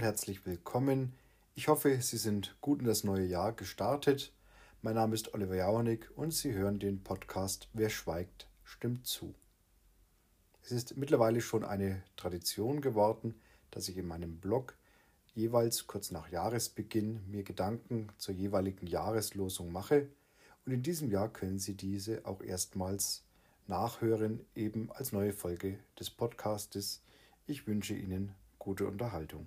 und herzlich willkommen. Ich hoffe, Sie sind gut in das neue Jahr gestartet. Mein Name ist Oliver Jauernick und Sie hören den Podcast Wer schweigt, stimmt zu. Es ist mittlerweile schon eine Tradition geworden, dass ich in meinem Blog jeweils kurz nach Jahresbeginn mir Gedanken zur jeweiligen Jahreslosung mache. Und in diesem Jahr können Sie diese auch erstmals nachhören, eben als neue Folge des Podcastes. Ich wünsche Ihnen gute Unterhaltung.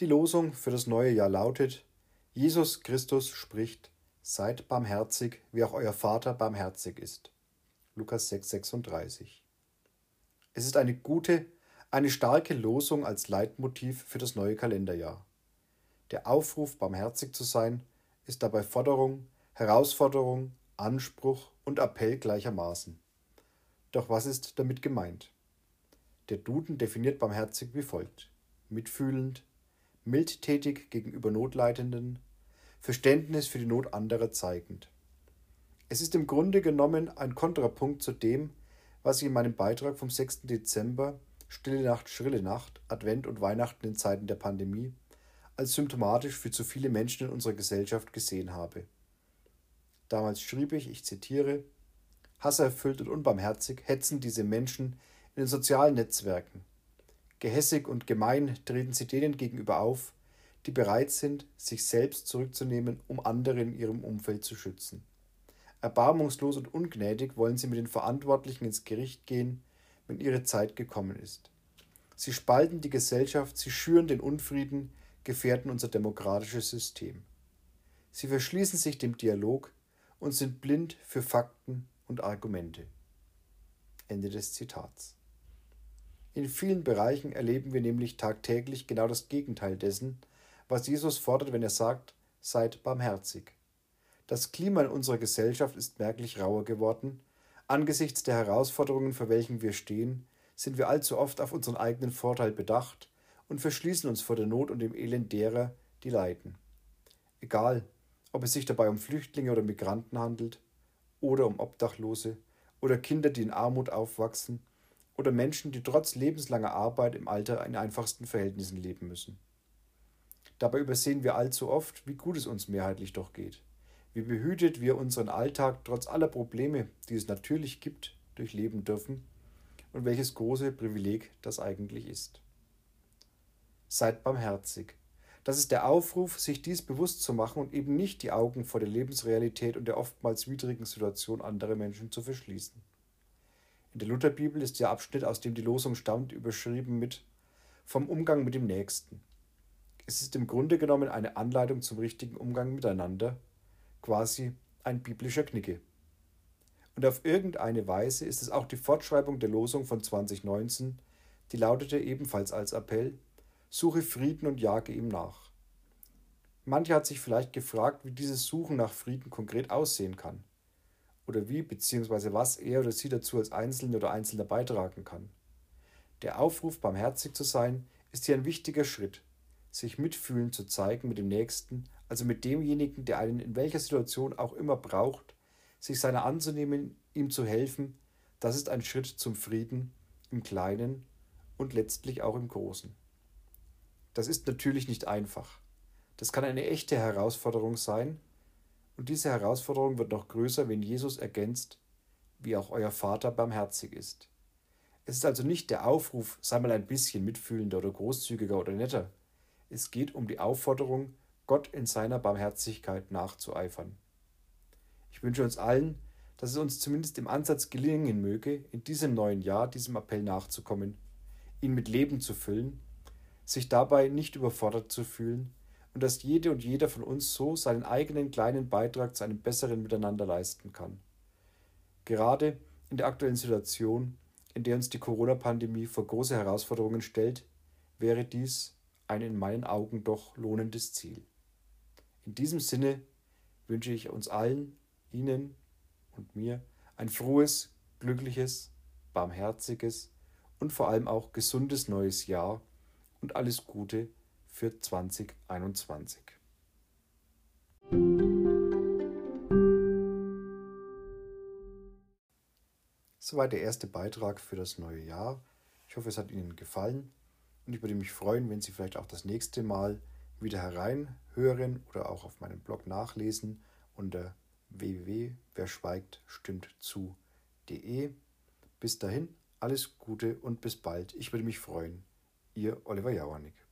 Die Losung für das neue Jahr lautet: Jesus Christus spricht: Seid barmherzig, wie auch euer Vater barmherzig ist. Lukas 6,36. Es ist eine gute, eine starke Losung als Leitmotiv für das neue Kalenderjahr. Der Aufruf, barmherzig zu sein, ist dabei Forderung, Herausforderung, Anspruch und Appell gleichermaßen. Doch was ist damit gemeint? Der Duden definiert barmherzig wie folgt: mitfühlend, mildtätig gegenüber Notleidenden, Verständnis für die Not anderer zeigend. Es ist im Grunde genommen ein Kontrapunkt zu dem, was ich in meinem Beitrag vom 6. Dezember Stille Nacht, Schrille Nacht, Advent und Weihnachten in Zeiten der Pandemie als symptomatisch für zu viele Menschen in unserer Gesellschaft gesehen habe. Damals schrieb ich, ich zitiere, Hasserfüllt und unbarmherzig hetzen diese Menschen in den sozialen Netzwerken. Gehässig und gemein treten sie denen gegenüber auf, die bereit sind, sich selbst zurückzunehmen, um andere in ihrem Umfeld zu schützen. Erbarmungslos und ungnädig wollen sie mit den Verantwortlichen ins Gericht gehen, wenn ihre Zeit gekommen ist. Sie spalten die Gesellschaft, sie schüren den Unfrieden, gefährden unser demokratisches System. Sie verschließen sich dem Dialog und sind blind für Fakten und Argumente. Ende des Zitats. In vielen Bereichen erleben wir nämlich tagtäglich genau das Gegenteil dessen, was Jesus fordert, wenn er sagt, seid barmherzig. Das Klima in unserer Gesellschaft ist merklich rauer geworden. Angesichts der Herausforderungen, vor welchen wir stehen, sind wir allzu oft auf unseren eigenen Vorteil bedacht und verschließen uns vor der Not und dem Elend derer, die leiden. Egal, ob es sich dabei um Flüchtlinge oder Migranten handelt, oder um Obdachlose oder Kinder, die in Armut aufwachsen oder Menschen, die trotz lebenslanger Arbeit im Alter in einfachsten Verhältnissen leben müssen. Dabei übersehen wir allzu oft, wie gut es uns mehrheitlich doch geht, wie behütet wir unseren Alltag trotz aller Probleme, die es natürlich gibt, durchleben dürfen und welches große Privileg das eigentlich ist. Seid barmherzig, das ist der Aufruf, sich dies bewusst zu machen und eben nicht die Augen vor der Lebensrealität und der oftmals widrigen Situation anderer Menschen zu verschließen. In der Lutherbibel ist der Abschnitt, aus dem die Losung stammt, überschrieben mit Vom Umgang mit dem Nächsten. Es ist im Grunde genommen eine Anleitung zum richtigen Umgang miteinander, quasi ein biblischer Knicke. Und auf irgendeine Weise ist es auch die Fortschreibung der Losung von 2019, die lautete ebenfalls als Appell Suche Frieden und jage ihm nach. Mancher hat sich vielleicht gefragt, wie dieses Suchen nach Frieden konkret aussehen kann. Oder wie bzw. was er oder sie dazu als Einzelne oder Einzelner beitragen kann. Der Aufruf, barmherzig zu sein, ist hier ein wichtiger Schritt, sich mitfühlend zu zeigen mit dem Nächsten, also mit demjenigen, der einen in welcher Situation auch immer braucht, sich seiner anzunehmen, ihm zu helfen, das ist ein Schritt zum Frieden im Kleinen und letztlich auch im Großen. Das ist natürlich nicht einfach. Das kann eine echte Herausforderung sein. Und diese Herausforderung wird noch größer, wenn Jesus ergänzt, wie auch euer Vater barmherzig ist. Es ist also nicht der Aufruf, sei mal ein bisschen mitfühlender oder großzügiger oder netter. Es geht um die Aufforderung, Gott in seiner Barmherzigkeit nachzueifern. Ich wünsche uns allen, dass es uns zumindest im Ansatz gelingen möge, in diesem neuen Jahr diesem Appell nachzukommen, ihn mit Leben zu füllen sich dabei nicht überfordert zu fühlen und dass jede und jeder von uns so seinen eigenen kleinen Beitrag zu einem besseren Miteinander leisten kann. Gerade in der aktuellen Situation, in der uns die Corona-Pandemie vor große Herausforderungen stellt, wäre dies ein in meinen Augen doch lohnendes Ziel. In diesem Sinne wünsche ich uns allen, Ihnen und mir ein frohes, glückliches, barmherziges und vor allem auch gesundes neues Jahr und alles Gute für 2021. Soweit der erste Beitrag für das neue Jahr. Ich hoffe, es hat Ihnen gefallen und ich würde mich freuen, wenn Sie vielleicht auch das nächste Mal wieder hereinhören oder auch auf meinem Blog nachlesen unter www.werschweigtstimmtzu.de. Bis dahin, alles Gute und bis bald. Ich würde mich freuen. Ihr Oliver Jauernick.